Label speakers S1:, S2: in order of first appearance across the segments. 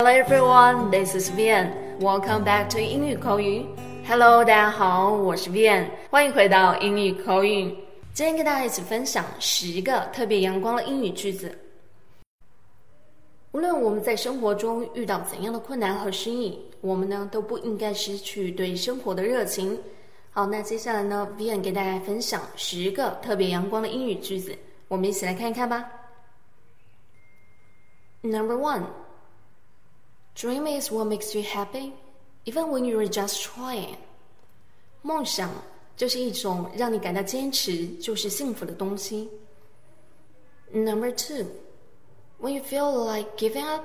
S1: Hello everyone, this is Vian. Welcome back to 英语口语。Hello，大家好，我是 Vian，欢迎回到英语口语。今天跟大家一起分享十个特别阳光的英语句子。无论我们在生活中遇到怎样的困难和失意，我们呢都不应该失去对生活的热情。好，那接下来呢，Vian 给大家分享十个特别阳光的英语句子，我们一起来看一看吧。Number one. Dream is what makes you happy, even when you're just trying. 梦想就是一种让你感到坚持就是幸福的东西。Number two, when you feel like giving up,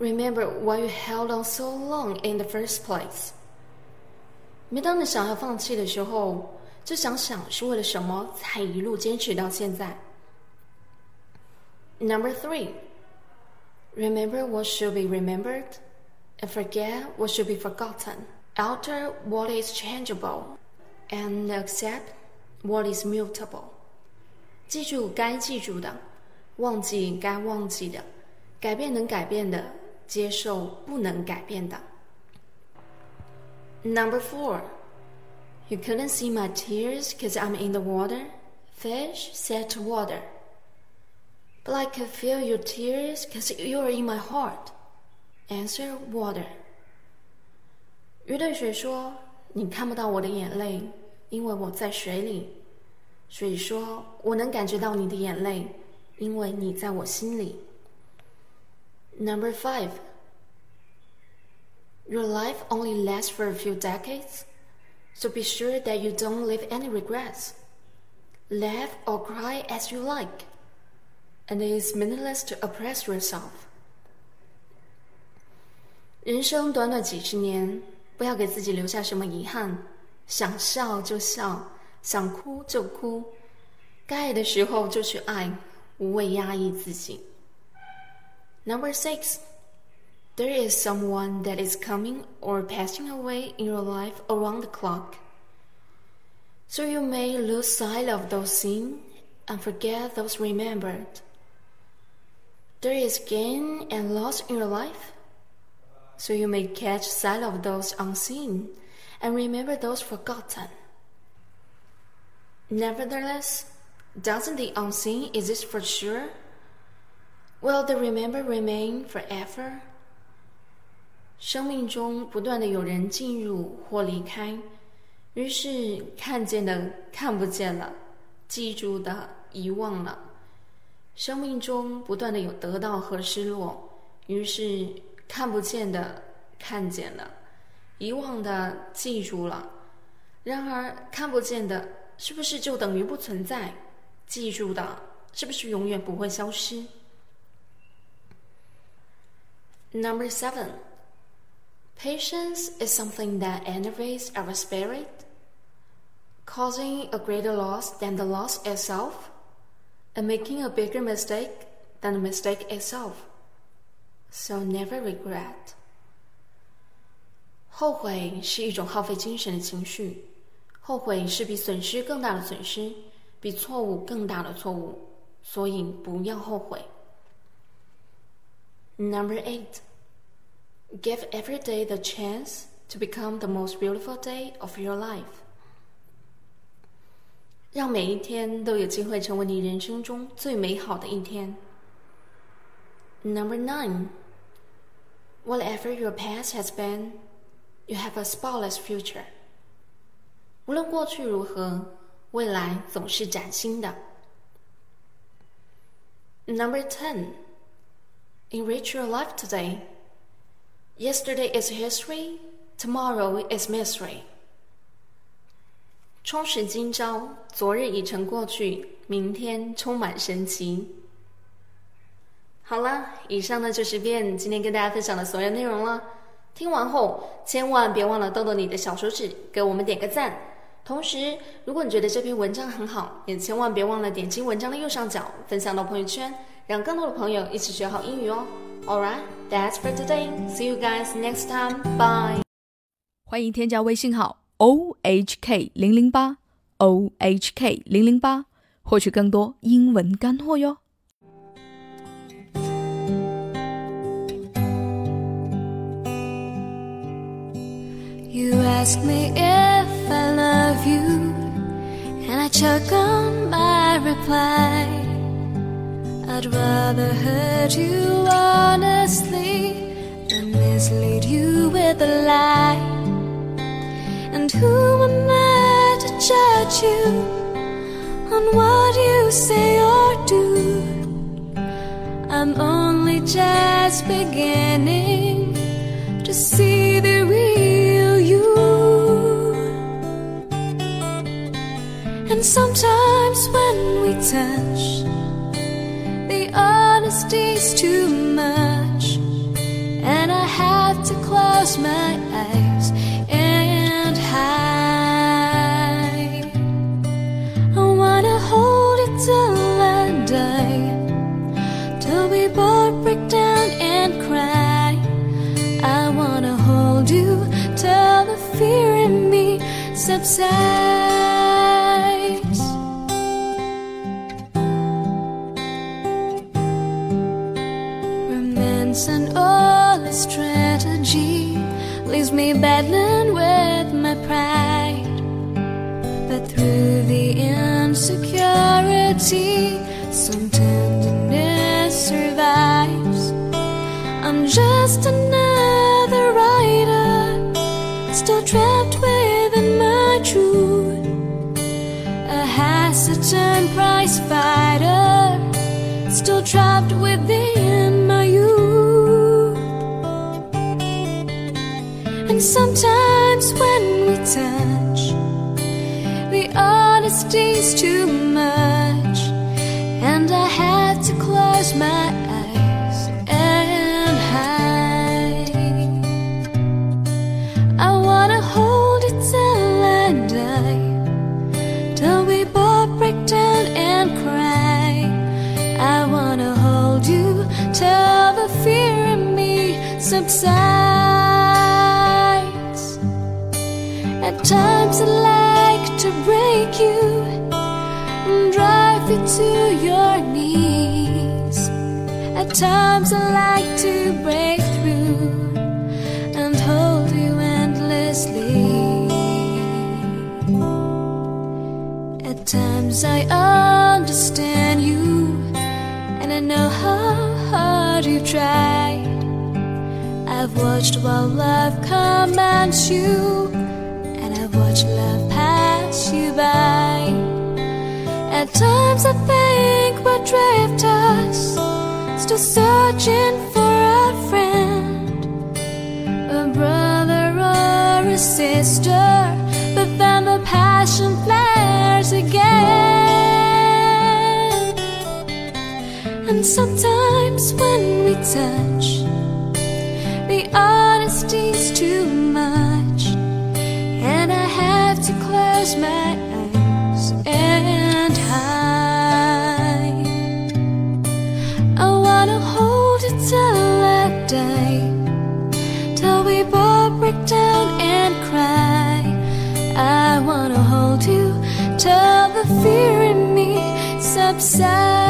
S1: remember why you held on so long in the first place. 每当你想要放弃的时候，就想想是为了什么才一路坚持到现在。Number three. Remember what should be remembered, and forget what should be forgotten. Alter what is changeable, and accept what is mutable. 记住该记住的，忘记该忘记的，改变能改变的，接受不能改变的。Number four, you couldn't see my tears because I'm in the water. Fish said to water. But I can feel your tears because you are in my heart. Answer water. 鱼对水说：“你看不到我的眼泪，因为我在水里。”水说：“我能感觉到你的眼泪，因为你在我心里。” Number five. Your life only lasts for a few decades, so be sure that you don't leave any regrets. Laugh or cry as you like and it is meaningless to oppress yourself. 人生短短几十年，不要给自己留下什么遗憾。想笑就笑，想哭就哭，该爱的时候就去爱，无谓压抑自己。Number six, there is someone that is coming or passing away in your life around the clock. So you may lose sight of those seen and forget those remembered. There is gain and loss in your life, so you may catch sight of those unseen and remember those forgotten. Nevertheless, doesn't the unseen exist for sure? Will the remember remain forever? 生命中不断的有人进入或离开，于是看见的看不见了，记住的遗忘了。 生命中不断的有得到和失落，于是看不见的看见了，遗忘的记住了。然而看不见的，是不是就等于不存在？记住的，是不是永远不会消失？Number seven, patience is something that enervates our spirit, causing a greater loss than the loss itself. and making a bigger mistake than the mistake itself. So never regret. 后悔是一种耗费精神的情绪，后悔是比损失更大的损失，比错误更大的错误，所以不要后悔。Number eight, give every day the chance to become the most beautiful day of your life. 让每一天都有机会成为你人生中最美好的一天。Number nine, whatever your past has been, you have a spotless future. 无论过去如何，未来总是崭新的。Number ten, enrich your life today. Yesterday is history, tomorrow is mystery. 充实今朝，昨日已成过去，明天充满神奇。好了，以上呢就是变今天跟大家分享的所有内容了。听完后，千万别忘了动动你的小手指，给我们点个赞。同时，如果你觉得这篇文章很好，也千万别忘了点击文章的右上角，分享到朋友圈，让更多的朋友一起学好英语哦。All right, that's for today. See you guys next time. Bye.
S2: 欢迎添加微信号。O H K 零零八 O H K 零零八，获取更多英文干货哟。
S3: You ask me if I love you, and I choke on my reply. I'd rather hurt you honestly than mislead you with a lie. And who am I to judge you on what you say or do? I'm only just beginning to see the real you. And sometimes when we touch, the honesty's too much, and I have to close my eyes subsides. Romance and all its strategy leaves me battling with my pride. But through the insecurity, some honesty's too At times I like to break through and hold you endlessly. At times I understand you, and I know how hard you've tried. I've watched while love commands you, and I've watched love pass you by. At times I think we're drifters, still searching for a friend, a brother or a sister. But then the passion flares again. And sometimes when we touch, the honesty's too much, and I have to close my eyes sad